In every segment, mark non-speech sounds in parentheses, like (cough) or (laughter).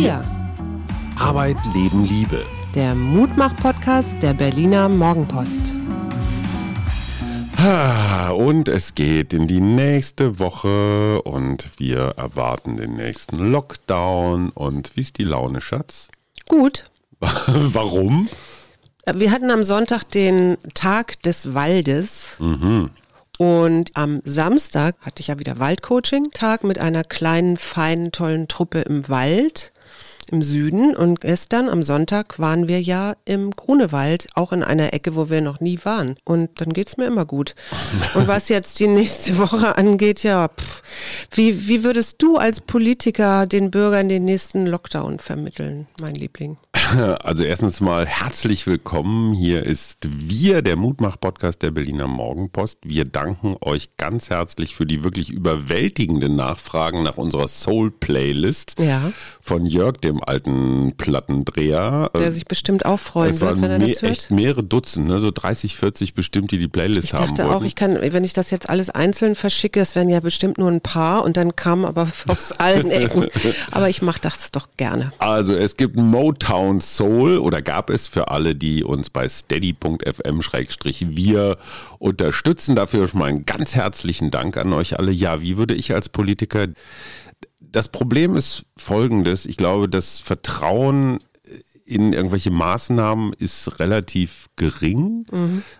Wir. Arbeit, Leben, Liebe. Der Mutmach-Podcast der Berliner Morgenpost. Und es geht in die nächste Woche und wir erwarten den nächsten Lockdown. Und wie ist die Laune, Schatz? Gut. (laughs) Warum? Wir hatten am Sonntag den Tag des Waldes. Mhm. Und am Samstag hatte ich ja wieder Waldcoaching-Tag mit einer kleinen, feinen, tollen Truppe im Wald im Süden. Und gestern am Sonntag waren wir ja im Grunewald, auch in einer Ecke, wo wir noch nie waren. Und dann geht's mir immer gut. Und was jetzt die nächste Woche angeht, ja, pff, wie, wie würdest du als Politiker den Bürgern den nächsten Lockdown vermitteln, mein Liebling? (laughs) Also erstens mal herzlich willkommen. Hier ist wir, der Mutmach-Podcast der Berliner Morgenpost. Wir danken euch ganz herzlich für die wirklich überwältigenden Nachfragen nach unserer Soul-Playlist Ja. von Jörg, dem alten Plattendreher. Der sich bestimmt auch freuen es wird, wenn er das hört. echt mehrere Dutzend, ne? so 30, 40 bestimmt, die die Playlist Ich haben dachte wollten. auch, ich kann, wenn ich das jetzt alles einzeln verschicke, es wären ja bestimmt nur ein paar und dann kamen aber (laughs) aus allen Ecken. Aber ich mache das doch gerne. Also es gibt Motown Soul oder gab es für alle, die uns bei steady.fm-wir unterstützen. Dafür schon mal einen ganz herzlichen Dank an euch alle. Ja, wie würde ich als Politiker... Das Problem ist folgendes. Ich glaube, das Vertrauen in irgendwelche Maßnahmen ist relativ gering.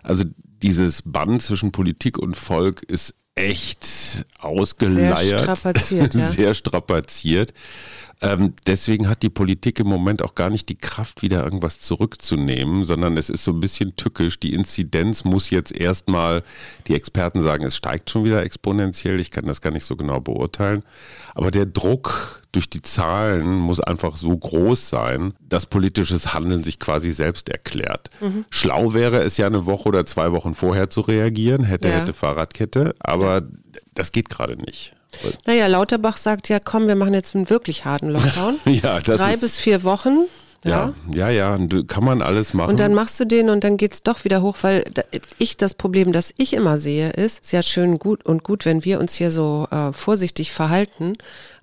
Also dieses Band zwischen Politik und Volk ist echt ausgeleiert. strapaziert, (laughs) ja. Sehr strapaziert. Ähm, deswegen hat die Politik im Moment auch gar nicht die Kraft, wieder irgendwas zurückzunehmen, sondern es ist so ein bisschen tückisch. Die Inzidenz muss jetzt erstmal, die Experten sagen, es steigt schon wieder exponentiell. Ich kann das gar nicht so genau beurteilen. Aber der Druck durch die Zahlen muss einfach so groß sein, dass politisches Handeln sich quasi selbst erklärt. Mhm. Schlau wäre es ja eine Woche oder zwei Wochen vorher zu reagieren, hätte, Ja. hätte Fahrradkette, aber das geht gerade nicht. Naja, Lauterbach sagt ja, komm, wir machen jetzt einen wirklich harten Lockdown. (laughs) Ja, das Drei ist, bis vier Wochen. Ja. Ja, ja, ja, kann man alles machen. Und dann machst du den und dann geht's doch wieder hoch, weil da- ich das Problem, das ich immer sehe, ist, ist ja schön gut und gut, wenn wir uns hier so äh, vorsichtig verhalten,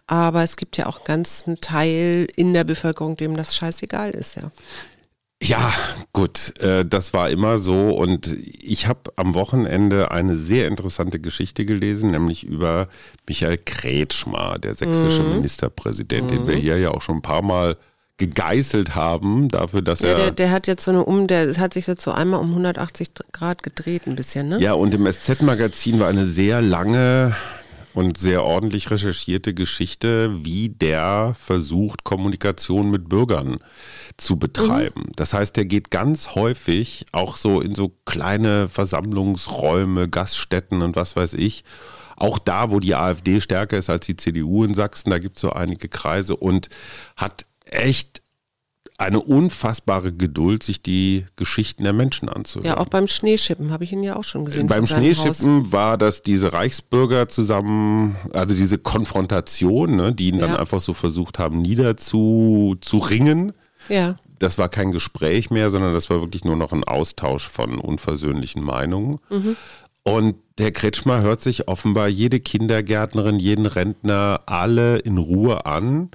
aber es gibt ja auch einen ganzen Teil in der Bevölkerung, dem das scheißegal ist, ja. Ja, gut, äh, das war immer so. Und ich habe am Wochenende eine sehr interessante Geschichte gelesen, nämlich über Michael Kretschmer, der sächsische Mhm. Ministerpräsident, den wir hier ja auch schon ein paar Mal gegeißelt haben, dafür, dass Ja, er. der, der hat jetzt so eine um, der hat sich jetzt so einmal um 180 Grad gedreht ein bisschen, ne? Ja, und im SZ-Magazin war eine sehr lange und sehr ordentlich recherchierte Geschichte, wie der versucht, Kommunikation mit Bürgern zu betreiben. Das heißt, der geht ganz häufig auch so in so kleine Versammlungsräume, Gaststätten und was weiß ich. Auch da, wo die AfD stärker ist als die CDU in Sachsen, da gibt es so einige Kreise und hat echt eine unfassbare Geduld, sich die Geschichten der Menschen anzuhören. Ja, auch beim Schneeschippen habe ich ihn ja auch schon gesehen. Beim seinem Haus. Schneeschippen war das diese Reichsbürger zusammen, also diese Konfrontation, ne, die ihn dann Ja. einfach so versucht haben, niederzu zu ringen. Ja, Das war kein Gespräch mehr, sondern das war wirklich nur noch ein Austausch von unversöhnlichen Meinungen. Mhm. Und der Kretschmer hört sich offenbar jede Kindergärtnerin, jeden Rentner, alle in Ruhe an.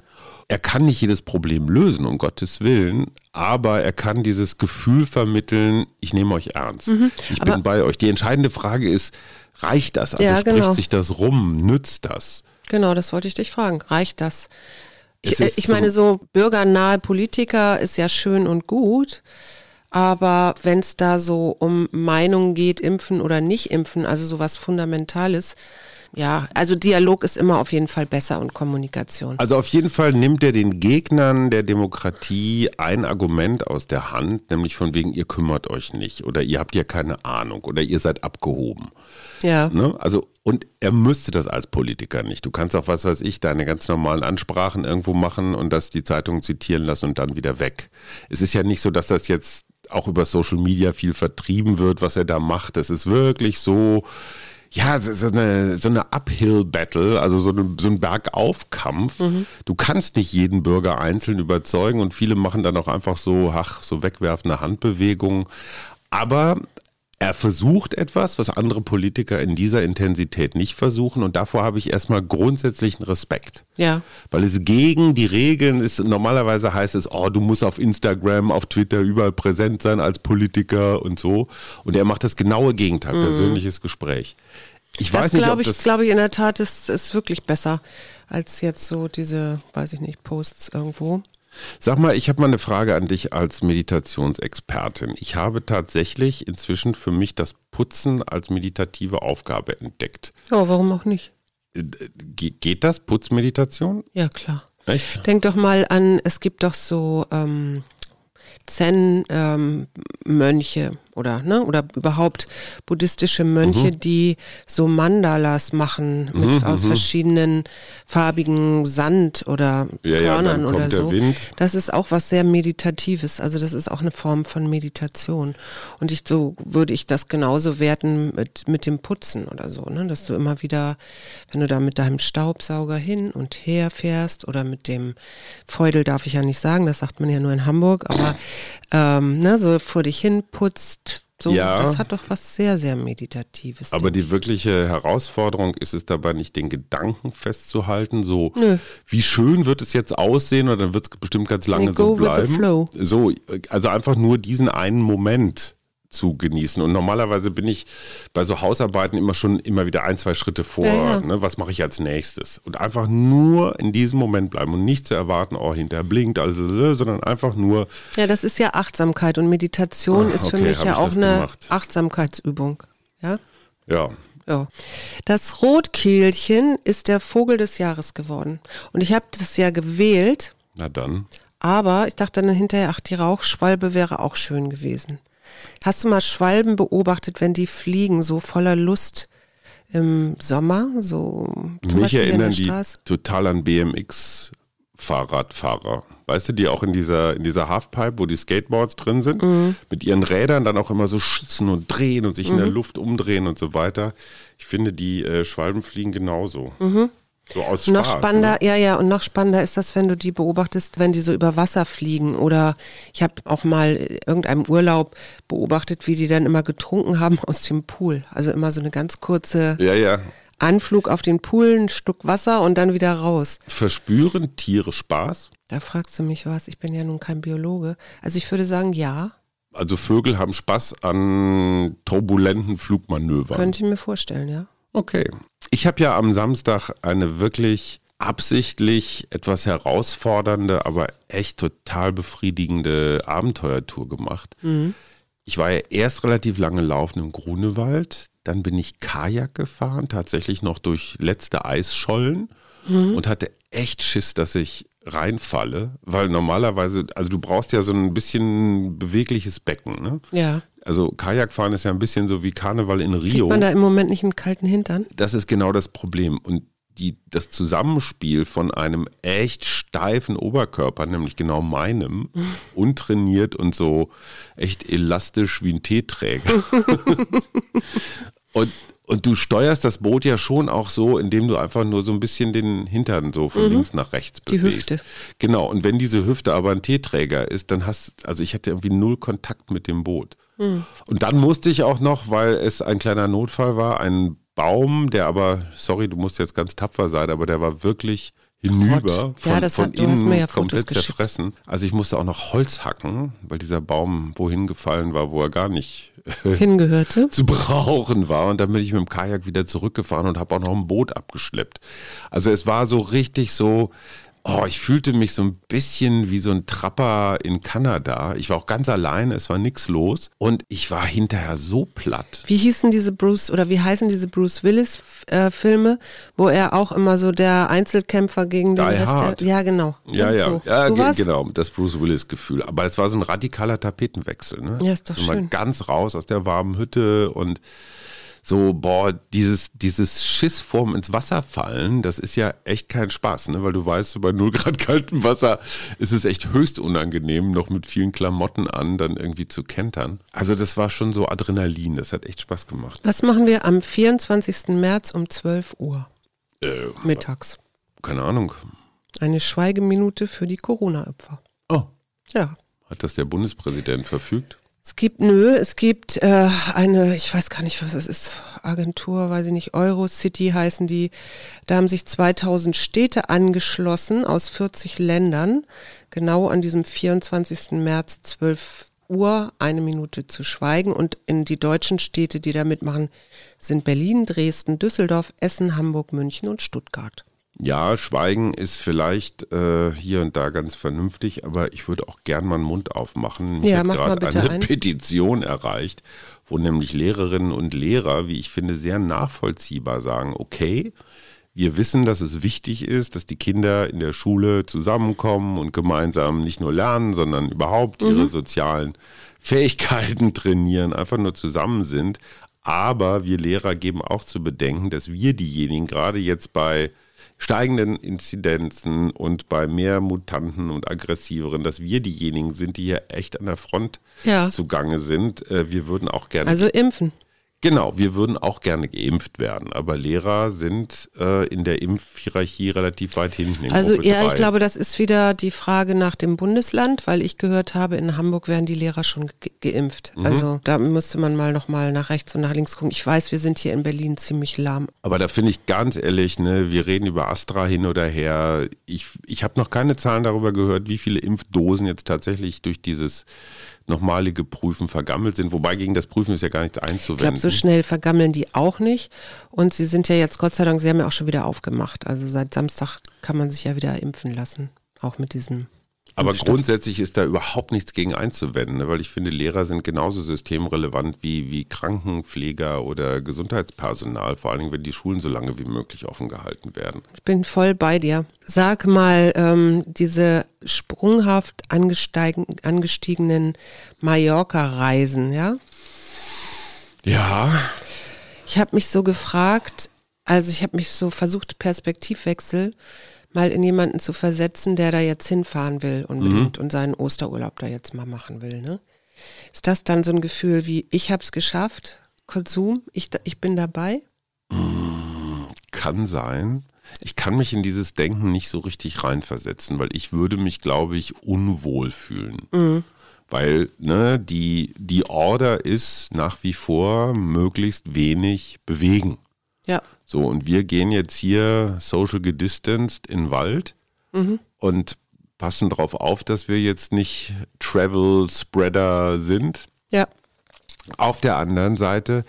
Er kann nicht jedes Problem lösen, um Gottes Willen, aber er kann dieses Gefühl vermitteln, ich nehme euch ernst. Ich Mhm. aber- bin bei euch. Die entscheidende Frage ist, reicht das? Also Ja, spricht genau. sich das rum? Nützt das? Genau, das wollte ich dich fragen. Reicht das? Ich, äh, ich meine, so bürgernahe Politiker ist ja schön und gut, aber wenn es da so um Meinungen geht, impfen oder nicht impfen, also sowas Fundamentales, ja, also Dialog ist immer auf jeden Fall besser und Kommunikation. Also auf jeden Fall nimmt er den Gegnern der Demokratie ein Argument aus der Hand, nämlich von wegen, ihr kümmert euch nicht oder ihr habt ja keine Ahnung oder ihr seid abgehoben. Ja, Ne? Also, und er müsste das als Politiker nicht. Du kannst auch, was weiß ich, deine ganz normalen Ansprachen irgendwo machen und das die Zeitung zitieren lassen und dann wieder weg. Es ist ja nicht so, dass das jetzt auch über Social Media viel vertrieben wird, was er da macht. Es ist wirklich so, ja, so eine, so eine Uphill-Battle, also so, eine, so ein Bergaufkampf. Du kannst nicht jeden Bürger einzeln überzeugen und viele machen dann auch einfach so, ach, so wegwerfende Handbewegungen. Aber er versucht etwas, was andere Politiker in dieser Intensität nicht versuchen. Und davor habe ich erstmal grundsätzlichen Respekt. Ja. Weil es gegen die Regeln ist. Normalerweise heißt es, oh, du musst auf Instagram, auf Twitter überall präsent sein als Politiker und so. Und er macht das genaue Gegenteil, mhm. persönliches Gespräch. Ich das weiß nicht, glaube ob ich, das glaube ich in der Tat ist, ist wirklich besser als jetzt so diese, weiß ich nicht, Posts irgendwo. Sag mal, ich habe mal eine Frage an dich als Meditationsexpertin. Ich habe tatsächlich inzwischen für mich das Putzen als meditative Aufgabe entdeckt. Ja, warum auch nicht? Äh, Ge geht das, Putzmeditation? Ja, klar. Echt? Denk doch mal an, es gibt doch so ähm, Zen-Mönche ähm, oder, ne, oder überhaupt buddhistische Mönche, mhm. die so Mandalas machen mit, mhm, aus mhm. verschiedenen farbigen Sand oder ja, Körnern ja, oder so. Das ist auch was sehr Meditatives. Also das ist auch eine Form von Meditation. Und ich so würde ich das genauso werten mit, mit dem Putzen oder so, ne? Dass du immer wieder, wenn du da mit deinem Staubsauger hin und her fährst oder mit dem Feudel darf ich ja nicht sagen, das sagt man ja nur in Hamburg, aber ähm, ne, so vor dich hin putzt, so, ja, das hat doch was sehr, sehr Meditatives. Aber die wirkliche Herausforderung ist es dabei nicht, den Gedanken festzuhalten, so Nö. wie schön wird es jetzt aussehen oder dann wird es bestimmt ganz lange nee, so bleiben. So, also einfach nur diesen einen Moment zu genießen. Und normalerweise bin ich bei so Hausarbeiten immer schon immer wieder ein, zwei Schritte vor. Ja, ja. Ne, was mache ich als nächstes? Und einfach nur in diesem Moment bleiben und nicht zu erwarten, oh, hinterher blinkt, also, sondern einfach nur. Ja, das ist ja Achtsamkeit und Meditation Ach, ist für mich ja auch eine gemacht. Achtsamkeitsübung. Ja. Ja. Ja. Das Rotkehlchen ist der Vogel des Jahres geworden. Und ich habe das ja gewählt. Na dann. Aber ich dachte dann hinterher, ach, die Rauchschwalbe wäre auch schön gewesen. Hast du mal Schwalben beobachtet, wenn die fliegen, so voller Lust im Sommer? So zum Mich Beispiel erinnern die total an BMX. Fahrradfahrer, weißt du, die auch in dieser, in dieser Halfpipe, wo die Skateboards drin sind, mhm. mit ihren Rädern dann auch immer so schützen und drehen und sich mhm. in der mhm. Luft umdrehen und so weiter. Ich finde, die äh, Schwalben fliegen genauso. Mhm. So aus Spaß, noch spannender, ne? ja, ja, und noch spannender ist das, wenn du die beobachtest, wenn die so über Wasser fliegen. Oder ich habe auch mal irgendeinem Urlaub beobachtet, wie die dann immer getrunken haben aus dem Pool. Also immer so eine ganz kurze ja, ja. Anflug auf den Pool, ein Stück Wasser und dann wieder raus. Verspüren Tiere Spaß? Da fragst du mich was. Ich bin ja nun kein Biologe. Also ich würde sagen, ja. Also Vögel haben Spaß an turbulenten Flugmanövern. Könnte ich mir vorstellen, ja. Okay. Ich habe ja am Samstag eine wirklich absichtlich etwas herausfordernde, aber echt total befriedigende Abenteuertour gemacht. Mhm. Ich war ja erst relativ lange laufen im Grunewald, dann bin ich Kajak gefahren, tatsächlich noch durch letzte Eisschollen mhm. und hatte echt Schiss, dass ich reinfalle, weil normalerweise, also du brauchst ja so ein bisschen bewegliches Becken, ne? Ja. Also Kajakfahren ist ja ein bisschen so wie Karneval in Rio. Kriegt man da im Moment nicht einen kalten Hintern? Das ist genau das Problem. Und die, das Zusammenspiel von einem echt steifen Oberkörper, nämlich genau meinem, (laughs) untrainiert und so echt elastisch wie ein Teeträger. (laughs) und, und du steuerst das Boot ja schon auch so, indem du einfach nur so ein bisschen den Hintern so von mhm. links nach rechts bewegst. Die Hüfte. Genau. Und wenn diese Hüfte aber ein Teeträger ist, dann hast, also ich hatte irgendwie null Kontakt mit dem Boot. Mhm. Und dann musste ich auch noch, weil es ein kleiner Notfall war, einen Baum, der aber, sorry, du musst jetzt ganz tapfer sein, aber der war wirklich hinüber, von, ja, von hat, innen ja komplett zerfressen. Also ich musste auch noch Holz hacken, weil dieser Baum wohin gefallen war, wo er gar nicht hingehörte, (laughs) zu brauchen war. Und dann bin ich mit dem Kajak wieder zurückgefahren und habe auch noch ein Boot abgeschleppt. Also es war so richtig so, Oh, ich fühlte mich so ein bisschen wie so ein Trapper in Kanada. Ich war auch ganz alleine, es war nichts los und ich war hinterher so platt. Wie hießen diese Bruce oder wie heißen diese Bruce Willis äh, Filme, wo er auch immer so der Einzelkämpfer gegen den Die Rest Hard. der, Ja, genau. Ja, ja, so. ja so genau, das Bruce Willis Gefühl, aber es war so ein radikaler Tapetenwechsel, ne? Ja, ist doch so schön. Mal ganz raus aus der warmen Hütte und so, boah, dieses, dieses Schiss vorm ins Wasser fallen, das ist ja echt kein Spaß, ne? Weil du weißt, bei 0 Grad (laughs) kaltem Wasser ist es echt höchst unangenehm, noch mit vielen Klamotten an, dann irgendwie zu kentern. Also das war schon so Adrenalin, das hat echt Spaß gemacht. Was machen wir am 24. März um 12 Uhr? Äh, Mittags. Keine Ahnung. Eine Schweigeminute für die Corona-Opfer. Oh. Ja. Hat das der Bundespräsident verfügt? Es gibt, nö, es gibt äh, eine, ich weiß gar nicht, was es ist, Agentur, weiß ich nicht, Eurocity heißen die. Da haben sich 2000 Städte angeschlossen aus 40 Ländern, genau an diesem 24. März 12 Uhr eine Minute zu schweigen. Und in die deutschen Städte, die da mitmachen, sind Berlin, Dresden, Düsseldorf, Essen, Hamburg, München und Stuttgart. Ja, Schweigen ist vielleicht äh, hier und da ganz vernünftig, aber ich würde auch gern mal einen Mund aufmachen. Mich Ja, mal gerade eine ein. (laughs) Petition erreicht, wo nämlich Lehrerinnen und Lehrer, wie ich finde, sehr nachvollziehbar sagen, okay, wir wissen, dass es wichtig ist, dass die Kinder in der Schule zusammenkommen und gemeinsam nicht nur lernen, sondern überhaupt ihre sozialen Fähigkeiten (laughs) trainieren, einfach nur zusammen sind. Aber wir Lehrer geben auch zu bedenken, dass wir diejenigen, gerade jetzt bei steigenden Inzidenzen und bei mehr Mutanten und aggressiveren, dass wir diejenigen sind, die hier echt an der Front Ja. zugange sind. Äh, Wir würden auch gerne Also impfen. Genau, wir würden auch gerne geimpft werden, aber Lehrer sind äh, in der Impfhierarchie relativ weit hinten. in Also Gruppe ja, ich drei. glaube, das ist wieder die Frage nach dem Bundesland, weil ich gehört habe, in Hamburg werden die Lehrer schon ge geimpft. Mhm. Also da müsste man mal nochmal nach rechts und nach links gucken. Ich weiß, wir sind hier in Berlin ziemlich lahm. Aber da finde ich ganz ehrlich, ne, wir reden über Astra hin oder her. Ich, ich habe noch keine Zahlen darüber gehört, wie viele Impfdosen jetzt tatsächlich durch dieses nochmalige Prüfen vergammelt sind. Wobei gegen das Prüfen ist ja gar nichts Ich glaube, einzuwenden. so schnell vergammeln die auch nicht. Und sie sind ja jetzt, Gott sei Dank, sie haben ja auch schon wieder aufgemacht. Also seit Samstag kann man sich ja wieder impfen lassen. Auch mit diesem. Aber grundsätzlich ist da überhaupt nichts gegen einzuwenden, ne? weil ich finde, Lehrer sind genauso systemrelevant wie, wie Krankenpfleger oder Gesundheitspersonal, vor allen Dingen, wenn die Schulen so lange wie möglich offen gehalten werden. Ich bin voll bei dir. Sag mal, ähm, diese sprunghaft angestiegenen Mallorca-Reisen, ja? Ja, Ich habe mich so gefragt, also ich habe mich so versucht, Perspektivwechsel mal in jemanden zu versetzen, der da jetzt hinfahren will unbedingt und seinen Osterurlaub da jetzt mal machen will. Ne? Ist das dann so ein Gefühl wie, ich habe es geschafft, Konsum, ich, ich bin dabei? kann sein. Ich kann mich in dieses Denken nicht so richtig reinversetzen, weil ich würde mich, glaube ich, unwohl fühlen. Weil ne, die, die Order ist nach wie vor möglichst wenig bewegen. Ja. So, und wir gehen jetzt hier social gedistanced in den Wald und passen darauf auf, dass wir jetzt nicht Travel Spreader sind. Ja. Auf der anderen Seite,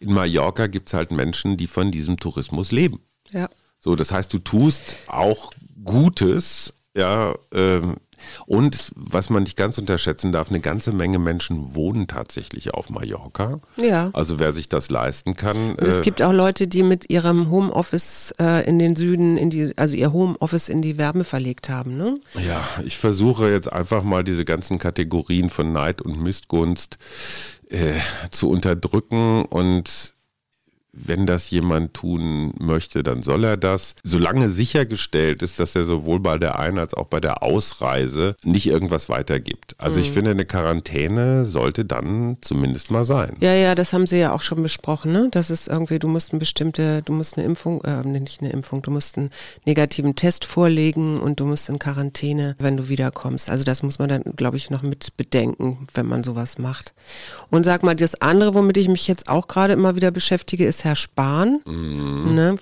in Mallorca gibt es halt Menschen, die von diesem Tourismus leben. Ja. So, das heißt, du tust auch Gutes, ja, ähm, und was man nicht ganz unterschätzen darf, eine ganze Menge Menschen wohnen tatsächlich auf Mallorca. Ja. Also wer sich das leisten kann. Und es äh, gibt auch Leute, die mit ihrem Homeoffice äh, in den Süden, in die, also ihr Homeoffice in die Wärme verlegt haben, ne? Ja, ich versuche jetzt einfach mal diese ganzen Kategorien von Neid und Missgunst äh, zu unterdrücken und wenn das jemand tun möchte, dann soll er das. Solange sichergestellt ist, dass er sowohl bei der Ein- als auch bei der Ausreise nicht irgendwas weitergibt. Also ich finde, eine Quarantäne sollte dann zumindest mal sein. Ja, ja, das haben sie ja auch schon besprochen, ne? Das ist irgendwie, du musst eine bestimmte, du musst eine Impfung, äh, nicht eine Impfung, du musst einen negativen Test vorlegen und du musst in Quarantäne, wenn du wiederkommst. Also das muss man dann, glaube ich, noch mit bedenken, wenn man sowas macht. Und sag mal, das andere, womit ich mich jetzt auch gerade immer wieder beschäftige, ist Herr Spahn. Ne?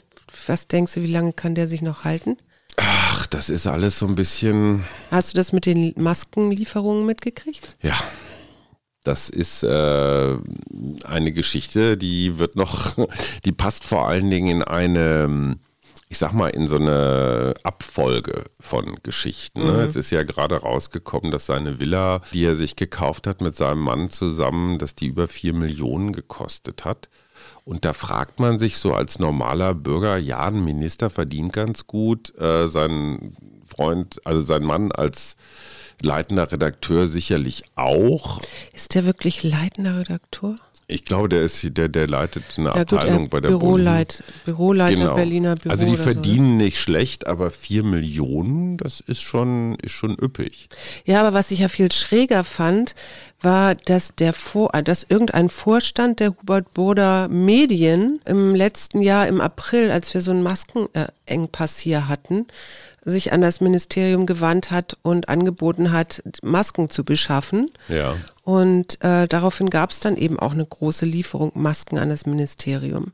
Was denkst du, wie lange kann der sich noch halten? Ach, das ist alles so ein bisschen. Hast du das mit den Maskenlieferungen mitgekriegt? Ja, das ist äh, eine Geschichte, die wird noch, die passt vor allen Dingen in eine, ich sag mal, in so eine Abfolge von Geschichten. Ne? Es ist ja gerade rausgekommen, dass seine Villa, die er sich gekauft hat mit seinem Mann zusammen, dass die über vier Millionen gekostet hat. Und da fragt man sich so als normaler Bürger, ja, ein Minister verdient ganz gut, äh, sein Freund, also sein Mann als leitender Redakteur sicherlich auch. Ist der wirklich leitender Redakteur? Ich glaube, der ist der, der leitet eine Ja gut, Abteilung er bei der Büroleit, Büroleiter Genau. Berliner Büro. Also die oder so, verdienen nicht schlecht, aber vier Millionen, das ist schon, ist schon üppig. Ja, aber was ich ja viel schräger fand, war, dass der Vor äh, dass irgendein Vorstand der Hubert Burda Medien im letzten Jahr im April, als wir so einen Maskenengpass hier hatten, sich an das Ministerium gewandt hat und angeboten hat, Masken zu beschaffen. Ja. Und äh, daraufhin gab es dann eben auch eine große Lieferung Masken an das Ministerium.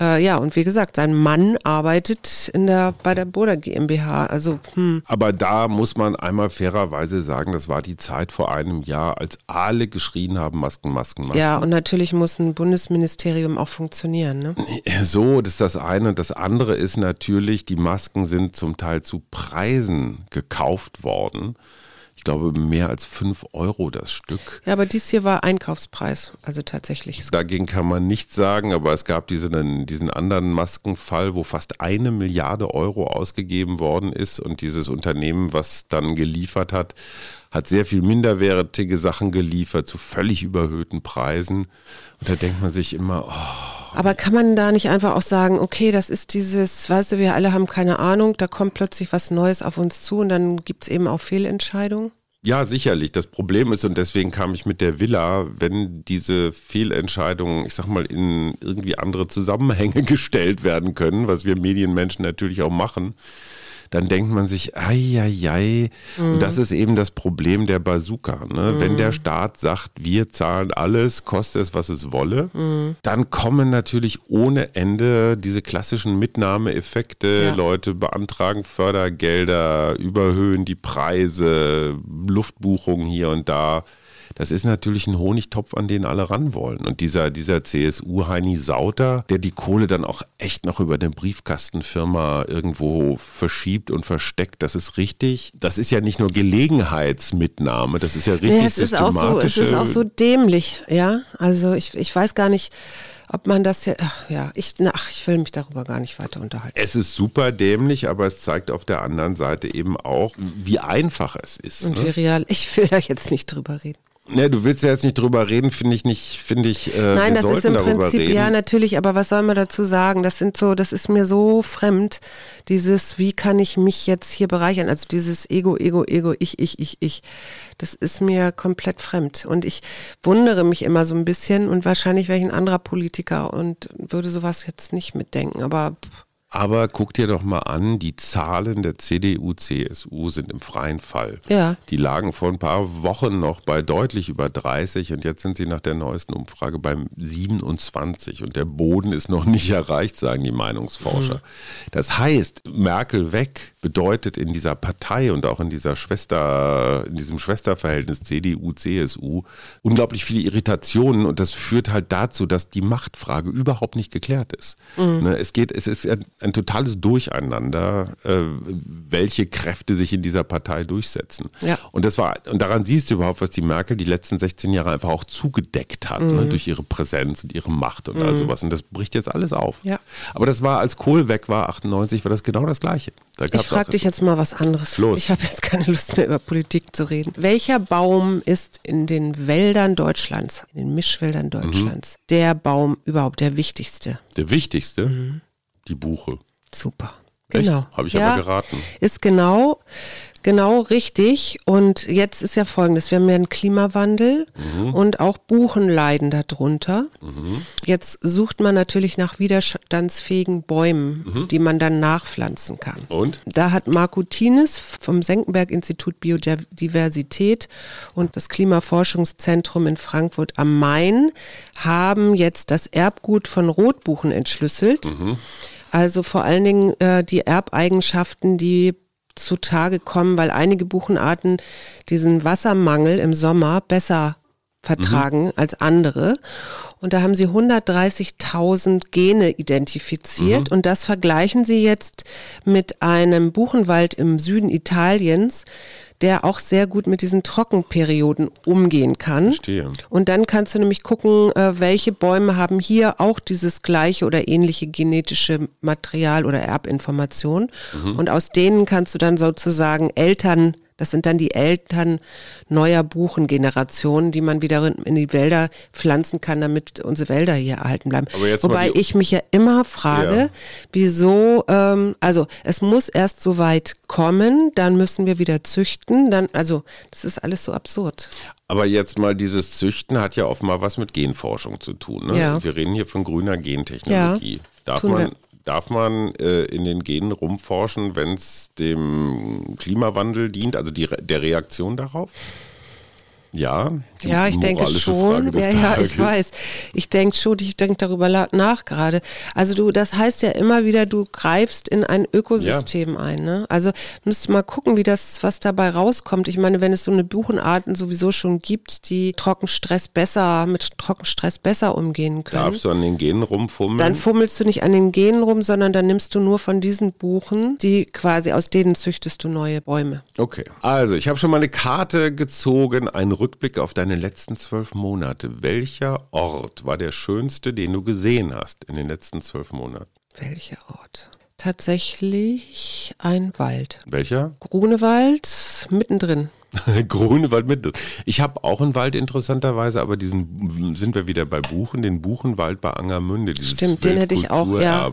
Äh, ja, und wie gesagt, sein Mann arbeitet in der, bei der Boda GmbH. Also, hm. Aber da muss man einmal fairerweise sagen, das war die Zeit vor einem Jahr, als alle geschrien haben, Masken, Masken, Masken. Ja, und natürlich muss ein Bundesministerium auch funktionieren. Ne? So, das ist das eine. Und das andere ist natürlich, die Masken sind zum Teil zu Preisen gekauft worden ich glaube, mehr als 5 Euro das Stück. Ja, aber dies hier war Einkaufspreis, also tatsächlich. Dagegen kann man nichts sagen, aber es gab diesen, diesen anderen Maskenfall, wo fast eine Milliarde Euro ausgegeben worden ist und dieses Unternehmen, was dann geliefert hat, hat sehr viel minderwertige Sachen geliefert zu völlig überhöhten Preisen. Und da denkt man sich immer, oh, aber kann man da nicht einfach auch sagen, okay, das ist dieses, weißt du, wir alle haben keine Ahnung, da kommt plötzlich was Neues auf uns zu und dann gibt es eben auch Fehlentscheidungen? Ja, sicherlich. Das Problem ist, und deswegen kam ich mit der Villa, wenn diese Fehlentscheidungen, ich sag mal, in irgendwie andere Zusammenhänge (laughs) gestellt werden können, was wir Medienmenschen natürlich auch machen, dann denkt man sich, ei, ei, ei. Mhm. Und das ist eben das Problem der Bazooka. Ne? Mhm. Wenn der Staat sagt, wir zahlen alles, koste es, was es wolle, mhm. dann kommen natürlich ohne Ende diese klassischen Mitnahmeeffekte. Ja. Leute beantragen Fördergelder, überhöhen die Preise, Luftbuchungen hier und da. Das ist natürlich ein Honigtopf, an den alle ran wollen. Und dieser, dieser CSU-Heini Sauter, der die Kohle dann auch echt noch über eine Briefkastenfirma irgendwo verschiebt und versteckt, das ist richtig. Das ist ja nicht nur Gelegenheitsmitnahme, das ist ja richtig ja, es ist auch so, Es ist auch so dämlich, ja. Also ich, ich weiß gar nicht, ob man das ja, ja, ich, ach, ich will mich darüber gar nicht weiter unterhalten. Es ist super dämlich, aber es zeigt auf der anderen Seite eben auch, wie einfach es ist. Und ne? wie real, ich will da jetzt nicht drüber reden. Ne, du willst ja jetzt nicht drüber reden, finde ich nicht, finde ich. Äh, Nein, das ist im Prinzip, reden. ja, natürlich, aber was soll man dazu sagen? Das sind so, das ist mir so fremd, dieses, wie kann ich mich jetzt hier bereichern? Also dieses Ego, Ego, Ego, ich, ich, ich, ich. Das ist mir komplett fremd. Und ich wundere mich immer so ein bisschen und wahrscheinlich wäre ich ein anderer Politiker und würde sowas jetzt nicht mitdenken, aber. Pff. Aber guck dir doch mal an, die Zahlen der CDU, CSU sind im freien Fall. Ja. Die lagen vor ein paar Wochen noch bei deutlich über 30 und jetzt sind sie nach der neuesten Umfrage beim 27 und der Boden ist noch nicht (laughs) erreicht, sagen die Meinungsforscher. Mhm. Das heißt, Merkel weg bedeutet in dieser Partei und auch in dieser Schwester, in diesem Schwesterverhältnis CDU, CSU unglaublich viele Irritationen und das führt halt dazu, dass die Machtfrage überhaupt nicht geklärt ist. Mhm. Ne, es geht, es ist ein totales Durcheinander, äh, welche Kräfte sich in dieser Partei durchsetzen. Ja. Und das war, und daran siehst du überhaupt, was die Merkel die letzten 16 Jahre einfach auch zugedeckt hat, ne, mhm. ne, durch ihre Präsenz und ihre Macht und mhm. all sowas. Und das bricht jetzt alles auf. Ja. Aber das war, als Kohl weg war, 98, war das genau das Gleiche. Da ich frage dich jetzt mal was anderes. Los. Ich habe jetzt keine Lust mehr über Politik zu reden. Welcher Baum ist in den Wäldern Deutschlands, in den Mischwäldern Deutschlands, mhm. der Baum überhaupt der wichtigste? Der wichtigste? Mhm. Die Buche. Super. Genau. Habe ich ja, aber geraten. Ist genau, genau richtig. Und jetzt ist ja folgendes: Wir haben ja einen Klimawandel mhm. und auch Buchen leiden darunter. Mhm. Jetzt sucht man natürlich nach widerstandsfähigen Bäumen, mhm. die man dann nachpflanzen kann. Und? Da hat Marco Tienes vom Senckenberg-Institut Biodiversität und das Klimaforschungszentrum in Frankfurt am Main haben jetzt das Erbgut von Rotbuchen entschlüsselt. Also vor allen Dingen äh, die Erbeigenschaften, die zutage kommen, weil einige Buchenarten diesen Wassermangel im Sommer besser vertragen mhm. als andere. Und da haben sie 130.000 Gene identifiziert mhm. und das vergleichen sie jetzt mit einem Buchenwald im Süden Italiens, der auch sehr gut mit diesen Trockenperioden umgehen kann. Verstehe. Und dann kannst du nämlich gucken, äh, welche Bäume haben hier auch dieses gleiche oder ähnliche genetische Material oder Erbinformation. Mhm. Und aus denen kannst du dann sozusagen Eltern das sind dann die Eltern neuer Buchengenerationen, die man wieder in die Wälder pflanzen kann, damit unsere Wälder hier erhalten bleiben. Wobei ich mich ja immer frage, ja. wieso, ähm, also es muss erst so weit kommen, dann müssen wir wieder züchten, dann, also das ist alles so absurd. Aber jetzt mal dieses Züchten hat ja offenbar was mit Genforschung zu tun. Ne? Ja. Wir reden hier von grüner Gentechnologie. Ja, Darf man, Darf man äh, in den Genen rumforschen, wenn es dem Klimawandel dient, also die, der Reaktion darauf? Ja. Ja, ich denke schon. Ja, ja, ich weiß. Ich denke schon, ich denke darüber nach gerade. Also du, das heißt ja immer wieder, du greifst in ein Ökosystem ja. ein. Ne? Also müsst mal gucken, wie das, was dabei rauskommt. Ich meine, wenn es so eine Buchenarten sowieso schon gibt, die Trockenstress besser, mit Trockenstress besser umgehen können. Darfst du an den Genen rumfummeln? Dann fummelst du nicht an den Genen rum, sondern dann nimmst du nur von diesen Buchen, die quasi aus denen züchtest du neue Bäume. Okay. Also ich habe schon mal eine Karte gezogen, ein Rückblick auf deine letzten zwölf Monate. Welcher Ort war der schönste, den du gesehen hast in den letzten zwölf Monaten? Welcher Ort? Tatsächlich ein Wald. Welcher? Grunewald mittendrin. (laughs) Grunewald mittendrin. Ich habe auch einen Wald interessanterweise, aber diesen sind wir wieder bei Buchen, den Buchenwald bei Angermünde. Stimmt, den hätte ich auch, ja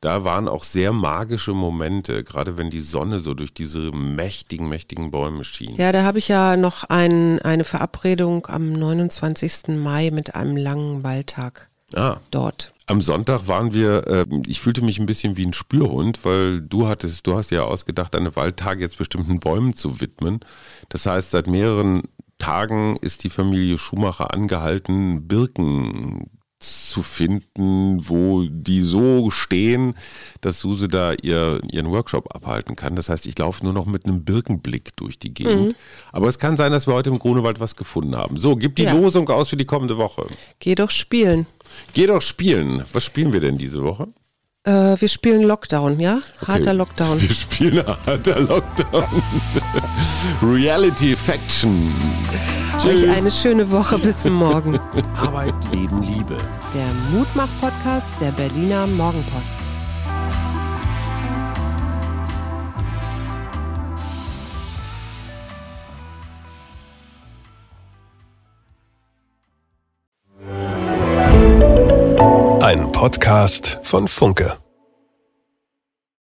da waren auch sehr magische Momente, gerade wenn die Sonne so durch diese mächtigen, mächtigen Bäume schien. Ja, da habe ich ja noch ein, eine Verabredung am 29. Mai mit einem langen Waldtag ah. dort. Am Sonntag waren wir, äh, ich fühlte mich ein bisschen wie ein Spürhund, weil du hattest, du hast ja ausgedacht, deine Waldtage jetzt bestimmten Bäumen zu widmen. Das heißt, seit mehreren Tagen ist die Familie Schumacher angehalten, Birken zu finden, wo die so stehen, dass Suse da ihr, ihren Workshop abhalten kann. Das heißt, ich laufe nur noch mit einem Birkenblick durch die Gegend. Mhm. Aber es kann sein, dass wir heute im Grunewald was gefunden haben. So, gib die ja. Losung aus für die kommende Woche. Geh doch spielen. Geh doch spielen. Was spielen wir denn diese Woche? Äh, wir spielen Lockdown, ja? Okay. Harter Lockdown. Wir spielen harter Lockdown. (laughs) Reality Faction. Euch eine schöne Woche bis morgen. (laughs) Arbeit, Leben, Liebe. Der Mutmach-Podcast der Berliner Morgenpost. Podcast von Funke.